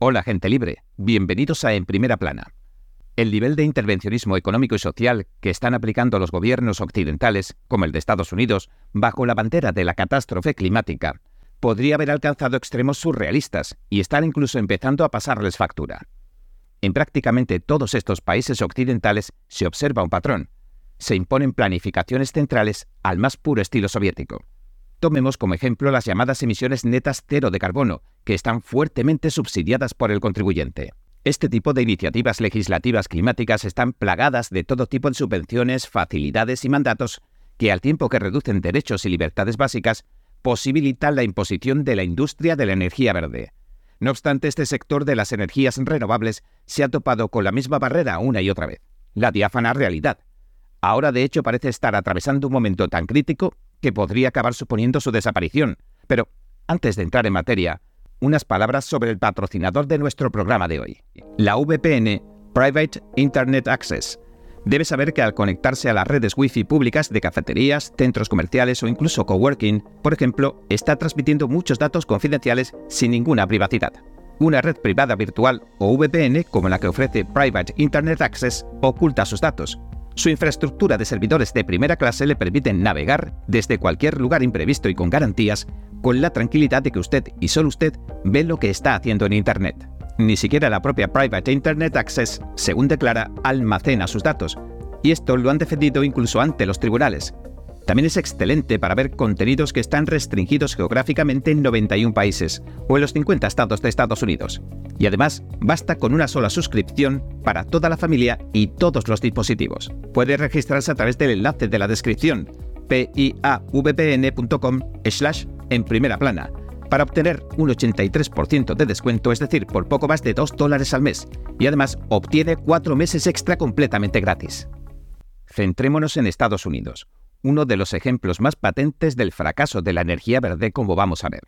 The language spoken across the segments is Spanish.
Hola gente libre, bienvenidos a En Primera Plana. El nivel de intervencionismo económico y social que están aplicando los gobiernos occidentales, como el de Estados Unidos, bajo la bandera de la catástrofe climática, podría haber alcanzado extremos surrealistas y estar incluso empezando a pasarles factura. En prácticamente todos estos países occidentales se observa un patrón. Se imponen planificaciones centrales al más puro estilo soviético. Tomemos como ejemplo las llamadas emisiones netas cero de carbono, que están fuertemente subsidiadas por el contribuyente. Este tipo de iniciativas legislativas climáticas están plagadas de todo tipo de subvenciones, facilidades y mandatos que, al tiempo que reducen derechos y libertades básicas, posibilitan la imposición de la industria de la energía verde. No obstante, este sector de las energías renovables se ha topado con la misma barrera una y otra vez, la diáfana realidad. Ahora, de hecho, parece estar atravesando un momento tan crítico que podría acabar suponiendo su desaparición. Pero, antes de entrar en materia, unas palabras sobre el patrocinador de nuestro programa de hoy. La VPN, Private Internet Access. Debe saber que al conectarse a las redes Wi-Fi públicas de cafeterías, centros comerciales o incluso coworking, por ejemplo, está transmitiendo muchos datos confidenciales sin ninguna privacidad. Una red privada virtual o VPN, como la que ofrece Private Internet Access, oculta sus datos, su infraestructura de servidores de primera clase le permiten navegar desde cualquier lugar imprevisto y con garantías, con la tranquilidad de que usted y solo usted ve lo que está haciendo en Internet. Ni siquiera la propia Private Internet Access, según declara, almacena sus datos, y esto lo han defendido incluso ante los tribunales, también es excelente para ver contenidos que están restringidos geográficamente en 91 países o en los 50 estados de Estados Unidos. Y además, basta con una sola suscripción para toda la familia y todos los dispositivos. Puede registrarse a través del enlace de la descripción piavpn.com slash en primera plana para obtener un 83% de descuento, es decir, por poco más de 2 dólares al mes. Y además obtiene 4 meses extra completamente gratis. Centrémonos en Estados Unidos uno de los ejemplos más patentes del fracaso de la energía verde como vamos a ver.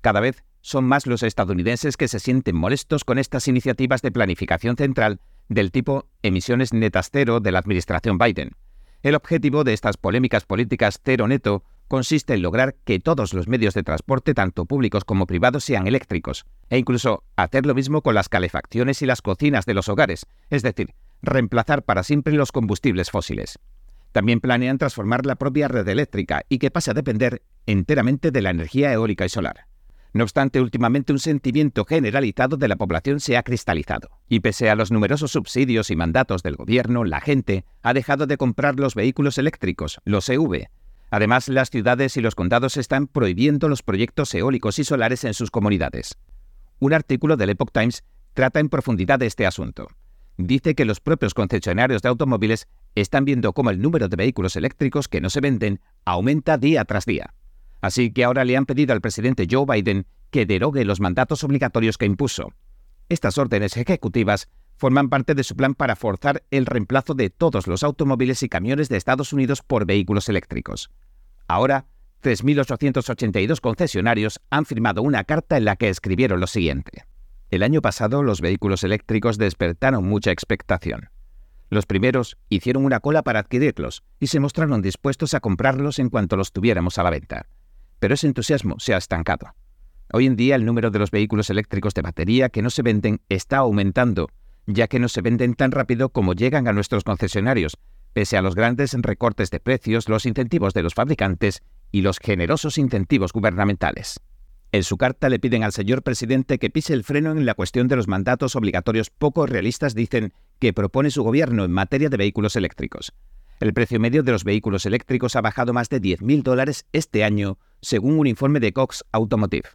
Cada vez son más los estadounidenses que se sienten molestos con estas iniciativas de planificación central del tipo emisiones netas cero de la administración Biden. El objetivo de estas polémicas políticas cero neto consiste en lograr que todos los medios de transporte, tanto públicos como privados, sean eléctricos, e incluso hacer lo mismo con las calefacciones y las cocinas de los hogares, es decir, reemplazar para siempre los combustibles fósiles. También planean transformar la propia red eléctrica y que pase a depender enteramente de la energía eólica y solar. No obstante, últimamente un sentimiento generalizado de la población se ha cristalizado, y pese a los numerosos subsidios y mandatos del gobierno, la gente ha dejado de comprar los vehículos eléctricos, los EV. Además, las ciudades y los condados están prohibiendo los proyectos eólicos y solares en sus comunidades. Un artículo del Epoch Times trata en profundidad de este asunto dice que los propios concesionarios de automóviles están viendo cómo el número de vehículos eléctricos que no se venden aumenta día tras día. Así que ahora le han pedido al presidente Joe Biden que derogue los mandatos obligatorios que impuso. Estas órdenes ejecutivas forman parte de su plan para forzar el reemplazo de todos los automóviles y camiones de Estados Unidos por vehículos eléctricos. Ahora, 3.882 concesionarios han firmado una carta en la que escribieron lo siguiente. El año pasado los vehículos eléctricos despertaron mucha expectación. Los primeros hicieron una cola para adquirirlos y se mostraron dispuestos a comprarlos en cuanto los tuviéramos a la venta. Pero ese entusiasmo se ha estancado. Hoy en día el número de los vehículos eléctricos de batería que no se venden está aumentando, ya que no se venden tan rápido como llegan a nuestros concesionarios, pese a los grandes recortes de precios, los incentivos de los fabricantes y los generosos incentivos gubernamentales. En su carta le piden al señor presidente que pise el freno en la cuestión de los mandatos obligatorios poco realistas, dicen, que propone su gobierno en materia de vehículos eléctricos. El precio medio de los vehículos eléctricos ha bajado más de 10.000 dólares este año, según un informe de Cox Automotive.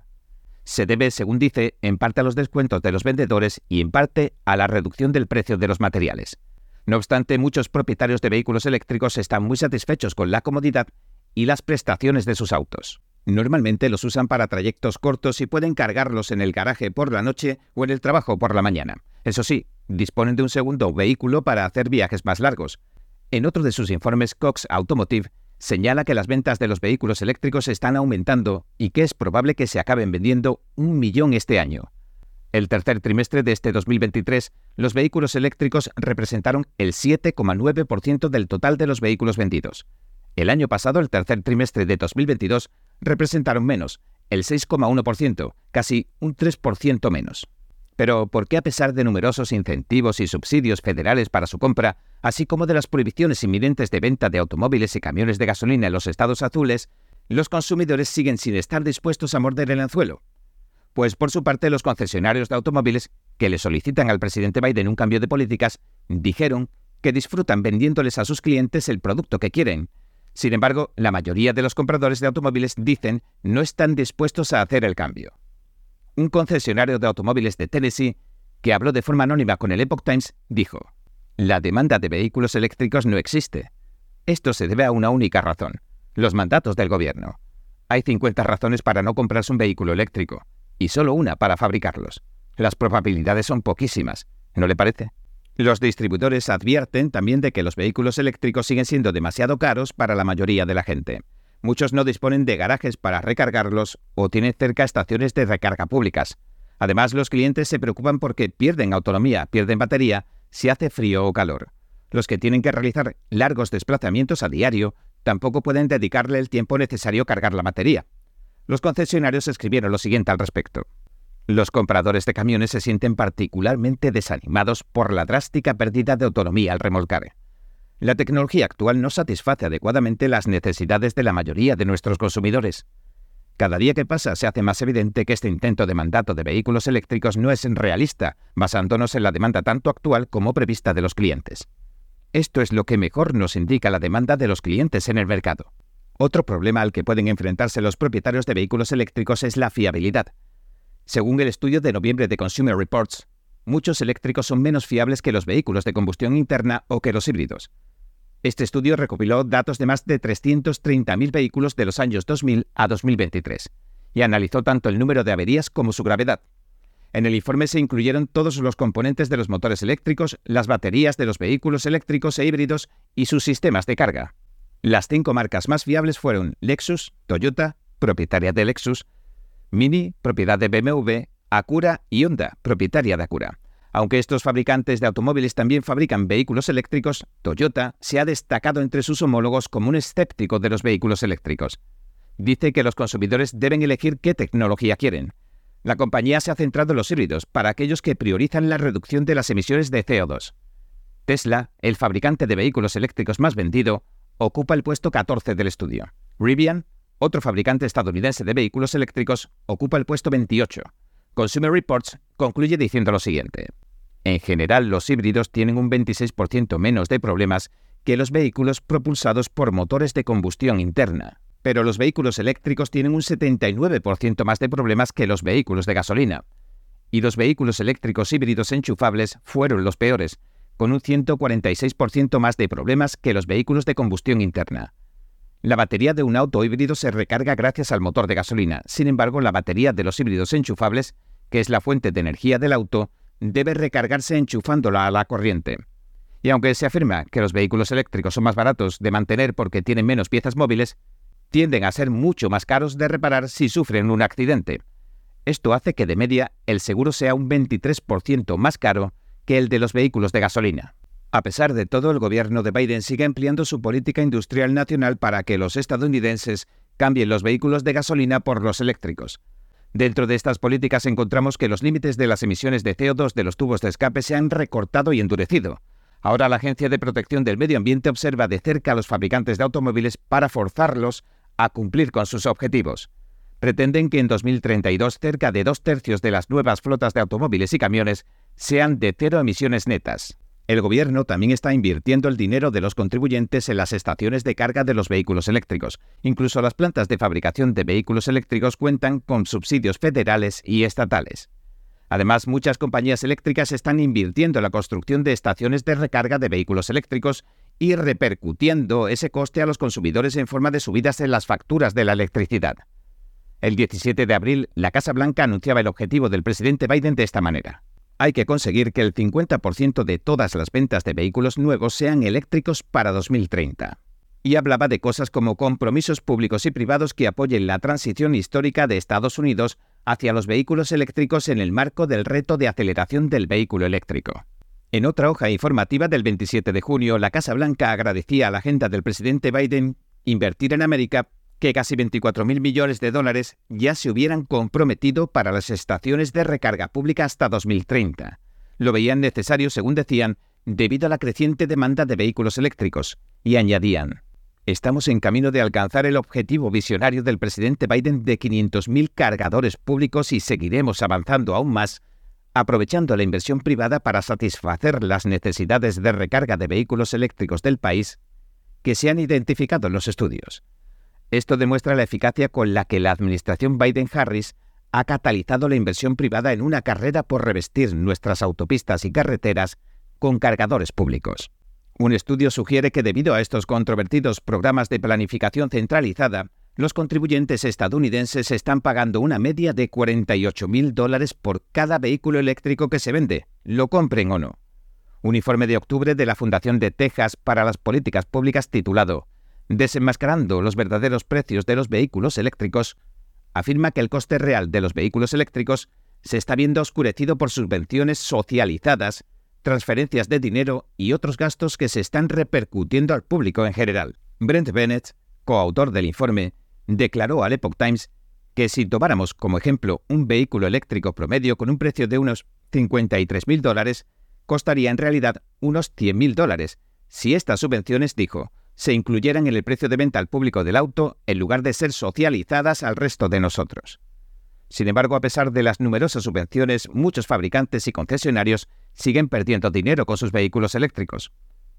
Se debe, según dice, en parte a los descuentos de los vendedores y en parte a la reducción del precio de los materiales. No obstante, muchos propietarios de vehículos eléctricos están muy satisfechos con la comodidad y las prestaciones de sus autos. Normalmente los usan para trayectos cortos y pueden cargarlos en el garaje por la noche o en el trabajo por la mañana. Eso sí, disponen de un segundo vehículo para hacer viajes más largos. En otro de sus informes, Cox Automotive señala que las ventas de los vehículos eléctricos están aumentando y que es probable que se acaben vendiendo un millón este año. El tercer trimestre de este 2023, los vehículos eléctricos representaron el 7,9% del total de los vehículos vendidos. El año pasado, el tercer trimestre de 2022, representaron menos, el 6,1%, casi un 3% menos. Pero ¿por qué a pesar de numerosos incentivos y subsidios federales para su compra, así como de las prohibiciones inminentes de venta de automóviles y camiones de gasolina en los estados azules, los consumidores siguen sin estar dispuestos a morder el anzuelo? Pues por su parte los concesionarios de automóviles que le solicitan al presidente Biden un cambio de políticas dijeron que disfrutan vendiéndoles a sus clientes el producto que quieren. Sin embargo, la mayoría de los compradores de automóviles dicen no están dispuestos a hacer el cambio un concesionario de automóviles de Tennessee, que habló de forma anónima con el Epoch Times, dijo, La demanda de vehículos eléctricos no existe. Esto se debe a una única razón, los mandatos del gobierno. Hay 50 razones para no comprarse un vehículo eléctrico, y solo una para fabricarlos. Las probabilidades son poquísimas, ¿no le parece? Los distribuidores advierten también de que los vehículos eléctricos siguen siendo demasiado caros para la mayoría de la gente. Muchos no disponen de garajes para recargarlos o tienen cerca estaciones de recarga públicas. Además, los clientes se preocupan porque pierden autonomía, pierden batería, si hace frío o calor. Los que tienen que realizar largos desplazamientos a diario tampoco pueden dedicarle el tiempo necesario a cargar la batería. Los concesionarios escribieron lo siguiente al respecto. Los compradores de camiones se sienten particularmente desanimados por la drástica pérdida de autonomía al remolcar. La tecnología actual no satisface adecuadamente las necesidades de la mayoría de nuestros consumidores. Cada día que pasa se hace más evidente que este intento de mandato de vehículos eléctricos no es realista, basándonos en la demanda tanto actual como prevista de los clientes. Esto es lo que mejor nos indica la demanda de los clientes en el mercado. Otro problema al que pueden enfrentarse los propietarios de vehículos eléctricos es la fiabilidad. Según el estudio de noviembre de Consumer Reports, muchos eléctricos son menos fiables que los vehículos de combustión interna o que los híbridos. Este estudio recopiló datos de más de 330.000 vehículos de los años 2000 a 2023 y analizó tanto el número de averías como su gravedad. En el informe se incluyeron todos los componentes de los motores eléctricos, las baterías de los vehículos eléctricos e híbridos y sus sistemas de carga. Las cinco marcas más fiables fueron Lexus, Toyota, propietaria de Lexus, Mini, propiedad de BMW, Acura y Honda, propietaria de Acura. Aunque estos fabricantes de automóviles también fabrican vehículos eléctricos, Toyota se ha destacado entre sus homólogos como un escéptico de los vehículos eléctricos. Dice que los consumidores deben elegir qué tecnología quieren. La compañía se ha centrado en los híbridos para aquellos que priorizan la reducción de las emisiones de CO2. Tesla, el fabricante de vehículos eléctricos más vendido, ocupa el puesto 14 del estudio. Rivian, otro fabricante estadounidense de vehículos eléctricos, ocupa el puesto 28. Consumer Reports concluye diciendo lo siguiente. En general, los híbridos tienen un 26% menos de problemas que los vehículos propulsados por motores de combustión interna. Pero los vehículos eléctricos tienen un 79% más de problemas que los vehículos de gasolina. Y los vehículos eléctricos híbridos enchufables fueron los peores, con un 146% más de problemas que los vehículos de combustión interna. La batería de un auto híbrido se recarga gracias al motor de gasolina. Sin embargo, la batería de los híbridos enchufables, que es la fuente de energía del auto, debe recargarse enchufándola a la corriente. Y aunque se afirma que los vehículos eléctricos son más baratos de mantener porque tienen menos piezas móviles, tienden a ser mucho más caros de reparar si sufren un accidente. Esto hace que de media el seguro sea un 23% más caro que el de los vehículos de gasolina. A pesar de todo, el gobierno de Biden sigue empleando su política industrial nacional para que los estadounidenses cambien los vehículos de gasolina por los eléctricos. Dentro de estas políticas encontramos que los límites de las emisiones de CO2 de los tubos de escape se han recortado y endurecido. Ahora la Agencia de Protección del Medio Ambiente observa de cerca a los fabricantes de automóviles para forzarlos a cumplir con sus objetivos. Pretenden que en 2032 cerca de dos tercios de las nuevas flotas de automóviles y camiones sean de cero emisiones netas. El gobierno también está invirtiendo el dinero de los contribuyentes en las estaciones de carga de los vehículos eléctricos. Incluso las plantas de fabricación de vehículos eléctricos cuentan con subsidios federales y estatales. Además, muchas compañías eléctricas están invirtiendo en la construcción de estaciones de recarga de vehículos eléctricos y repercutiendo ese coste a los consumidores en forma de subidas en las facturas de la electricidad. El 17 de abril, la Casa Blanca anunciaba el objetivo del presidente Biden de esta manera. Hay que conseguir que el 50% de todas las ventas de vehículos nuevos sean eléctricos para 2030. Y hablaba de cosas como compromisos públicos y privados que apoyen la transición histórica de Estados Unidos hacia los vehículos eléctricos en el marco del reto de aceleración del vehículo eléctrico. En otra hoja informativa del 27 de junio, la Casa Blanca agradecía a la agenda del presidente Biden invertir en América que casi 24.000 millones de dólares ya se hubieran comprometido para las estaciones de recarga pública hasta 2030. Lo veían necesario, según decían, debido a la creciente demanda de vehículos eléctricos, y añadían, estamos en camino de alcanzar el objetivo visionario del presidente Biden de 500.000 cargadores públicos y seguiremos avanzando aún más, aprovechando la inversión privada para satisfacer las necesidades de recarga de vehículos eléctricos del país que se han identificado en los estudios. Esto demuestra la eficacia con la que la administración Biden-Harris ha catalizado la inversión privada en una carrera por revestir nuestras autopistas y carreteras con cargadores públicos. Un estudio sugiere que debido a estos controvertidos programas de planificación centralizada, los contribuyentes estadounidenses están pagando una media de 48 mil dólares por cada vehículo eléctrico que se vende, lo compren o no. Un informe de octubre de la Fundación de Texas para las Políticas Públicas titulado Desenmascarando los verdaderos precios de los vehículos eléctricos, afirma que el coste real de los vehículos eléctricos se está viendo oscurecido por subvenciones socializadas, transferencias de dinero y otros gastos que se están repercutiendo al público en general. Brent Bennett, coautor del informe, declaró al Epoch Times que si tomáramos como ejemplo un vehículo eléctrico promedio con un precio de unos 53.000 dólares, costaría en realidad unos 100.000 dólares, si estas subvenciones, dijo, se incluyeran en el precio de venta al público del auto en lugar de ser socializadas al resto de nosotros. Sin embargo, a pesar de las numerosas subvenciones, muchos fabricantes y concesionarios siguen perdiendo dinero con sus vehículos eléctricos.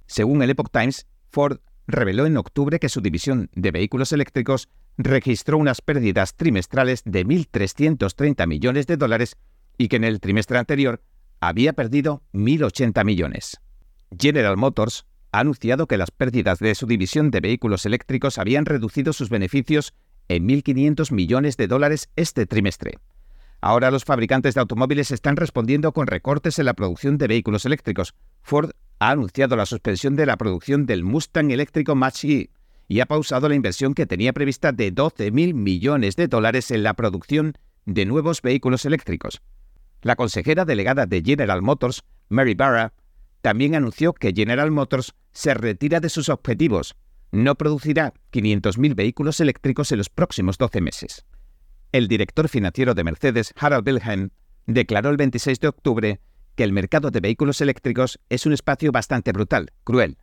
Según el Epoch Times, Ford reveló en octubre que su división de vehículos eléctricos registró unas pérdidas trimestrales de 1.330 millones de dólares y que en el trimestre anterior había perdido 1.080 millones. General Motors ha anunciado que las pérdidas de su división de vehículos eléctricos habían reducido sus beneficios en 1.500 millones de dólares este trimestre. Ahora los fabricantes de automóviles están respondiendo con recortes en la producción de vehículos eléctricos. Ford ha anunciado la suspensión de la producción del Mustang eléctrico Mach-E y ha pausado la inversión que tenía prevista de 12.000 millones de dólares en la producción de nuevos vehículos eléctricos. La consejera delegada de General Motors, Mary Barra, también anunció que General Motors se retira de sus objetivos. No producirá 500.000 vehículos eléctricos en los próximos 12 meses. El director financiero de Mercedes, Harald Wilhelm, declaró el 26 de octubre que el mercado de vehículos eléctricos es un espacio bastante brutal, cruel.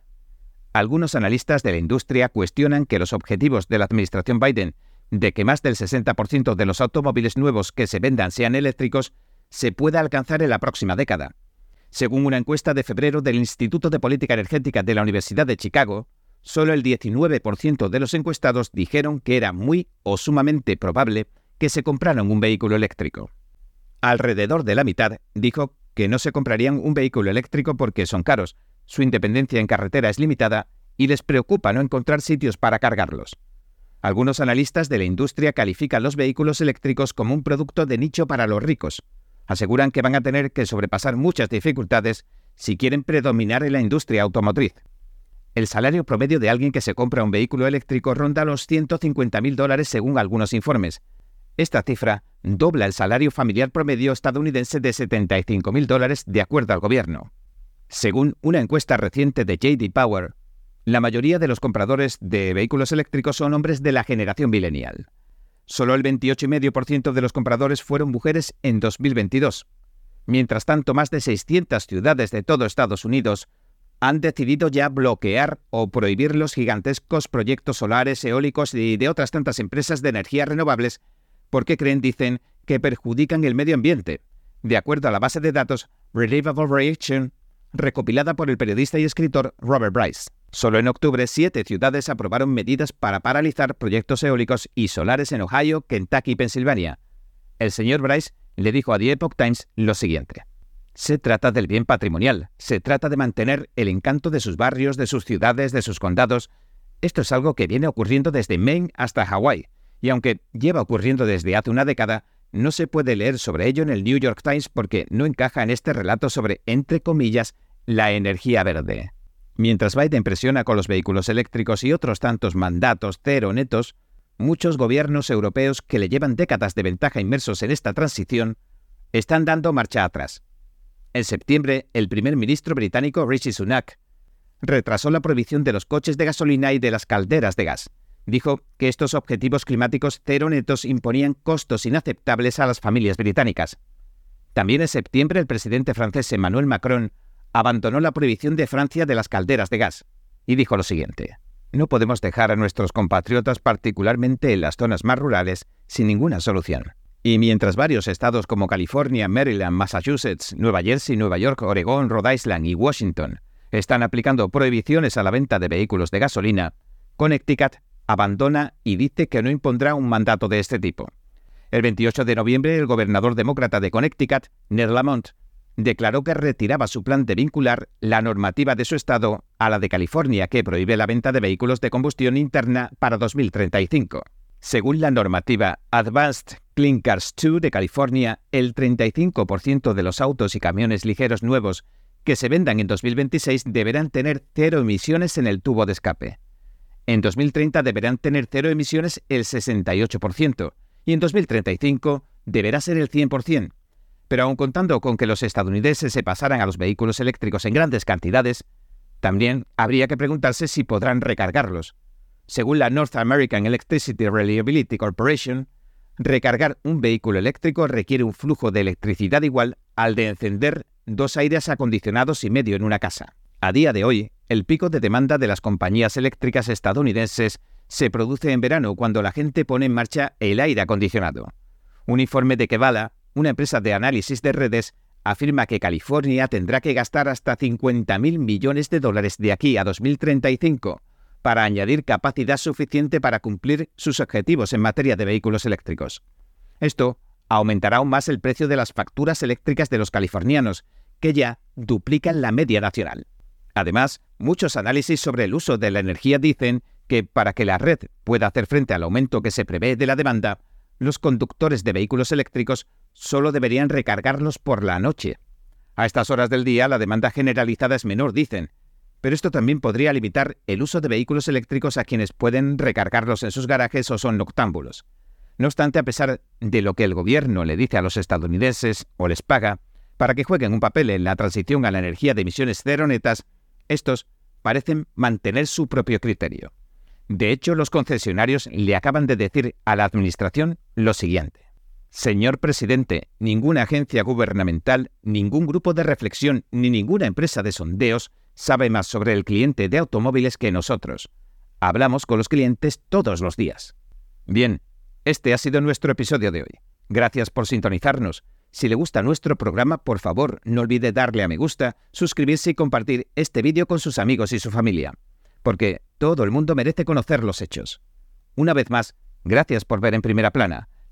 Algunos analistas de la industria cuestionan que los objetivos de la administración Biden de que más del 60% de los automóviles nuevos que se vendan sean eléctricos se pueda alcanzar en la próxima década. Según una encuesta de febrero del Instituto de Política Energética de la Universidad de Chicago, solo el 19% de los encuestados dijeron que era muy o sumamente probable que se compraran un vehículo eléctrico. Alrededor de la mitad dijo que no se comprarían un vehículo eléctrico porque son caros, su independencia en carretera es limitada y les preocupa no encontrar sitios para cargarlos. Algunos analistas de la industria califican los vehículos eléctricos como un producto de nicho para los ricos. Aseguran que van a tener que sobrepasar muchas dificultades si quieren predominar en la industria automotriz. El salario promedio de alguien que se compra un vehículo eléctrico ronda los 150.000 dólares según algunos informes, esta cifra dobla el salario familiar promedio estadounidense de 75.000 dólares de acuerdo al gobierno. Según una encuesta reciente de JD Power, la mayoría de los compradores de vehículos eléctricos son hombres de la generación millennial. Solo el 28,5% de los compradores fueron mujeres en 2022. Mientras tanto, más de 600 ciudades de todo Estados Unidos han decidido ya bloquear o prohibir los gigantescos proyectos solares, eólicos y de otras tantas empresas de energías renovables porque creen, dicen, que perjudican el medio ambiente, de acuerdo a la base de datos Reliable Reaction, recopilada por el periodista y escritor Robert Bryce. Solo en octubre, siete ciudades aprobaron medidas para paralizar proyectos eólicos y solares en Ohio, Kentucky y Pensilvania. El señor Bryce le dijo a The Epoch Times lo siguiente. Se trata del bien patrimonial, se trata de mantener el encanto de sus barrios, de sus ciudades, de sus condados. Esto es algo que viene ocurriendo desde Maine hasta Hawái y aunque lleva ocurriendo desde hace una década, no se puede leer sobre ello en el New York Times porque no encaja en este relato sobre, entre comillas, la energía verde. Mientras Biden presiona con los vehículos eléctricos y otros tantos mandatos cero netos, muchos gobiernos europeos que le llevan décadas de ventaja inmersos en esta transición están dando marcha atrás. En septiembre, el primer ministro británico Rishi Sunak retrasó la prohibición de los coches de gasolina y de las calderas de gas, dijo que estos objetivos climáticos cero netos imponían costos inaceptables a las familias británicas. También en septiembre el presidente francés Emmanuel Macron abandonó la prohibición de Francia de las calderas de gas y dijo lo siguiente. No podemos dejar a nuestros compatriotas, particularmente en las zonas más rurales, sin ninguna solución. Y mientras varios estados como California, Maryland, Massachusetts, Nueva Jersey, Nueva York, Oregón, Rhode Island y Washington están aplicando prohibiciones a la venta de vehículos de gasolina, Connecticut abandona y dice que no impondrá un mandato de este tipo. El 28 de noviembre, el gobernador demócrata de Connecticut, Ned Lamont, declaró que retiraba su plan de vincular la normativa de su estado a la de California, que prohíbe la venta de vehículos de combustión interna para 2035. Según la normativa Advanced Clean Cars 2 de California, el 35% de los autos y camiones ligeros nuevos que se vendan en 2026 deberán tener cero emisiones en el tubo de escape. En 2030 deberán tener cero emisiones el 68% y en 2035 deberá ser el 100%. Pero aun contando con que los estadounidenses se pasaran a los vehículos eléctricos en grandes cantidades, también habría que preguntarse si podrán recargarlos. Según la North American Electricity Reliability Corporation, recargar un vehículo eléctrico requiere un flujo de electricidad igual al de encender dos aires acondicionados y medio en una casa. A día de hoy, el pico de demanda de las compañías eléctricas estadounidenses se produce en verano cuando la gente pone en marcha el aire acondicionado. Un informe de Kevala, una empresa de análisis de redes, afirma que California tendrá que gastar hasta 50.000 millones de dólares de aquí a 2035 para añadir capacidad suficiente para cumplir sus objetivos en materia de vehículos eléctricos. Esto aumentará aún más el precio de las facturas eléctricas de los californianos, que ya duplican la media nacional. Además, muchos análisis sobre el uso de la energía dicen que para que la red pueda hacer frente al aumento que se prevé de la demanda, los conductores de vehículos eléctricos solo deberían recargarlos por la noche. A estas horas del día la demanda generalizada es menor, dicen, pero esto también podría limitar el uso de vehículos eléctricos a quienes pueden recargarlos en sus garajes o son noctámbulos. No obstante, a pesar de lo que el gobierno le dice a los estadounidenses o les paga para que jueguen un papel en la transición a la energía de emisiones cero netas, estos parecen mantener su propio criterio. De hecho, los concesionarios le acaban de decir a la Administración lo siguiente. Señor presidente, ninguna agencia gubernamental, ningún grupo de reflexión ni ninguna empresa de sondeos sabe más sobre el cliente de automóviles que nosotros. Hablamos con los clientes todos los días. Bien, este ha sido nuestro episodio de hoy. Gracias por sintonizarnos. Si le gusta nuestro programa, por favor, no olvide darle a me gusta, suscribirse y compartir este vídeo con sus amigos y su familia. Porque todo el mundo merece conocer los hechos. Una vez más, gracias por ver en primera plana.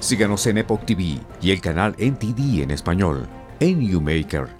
Síganos en Epoch TV y el canal NTD en español, en Newmaker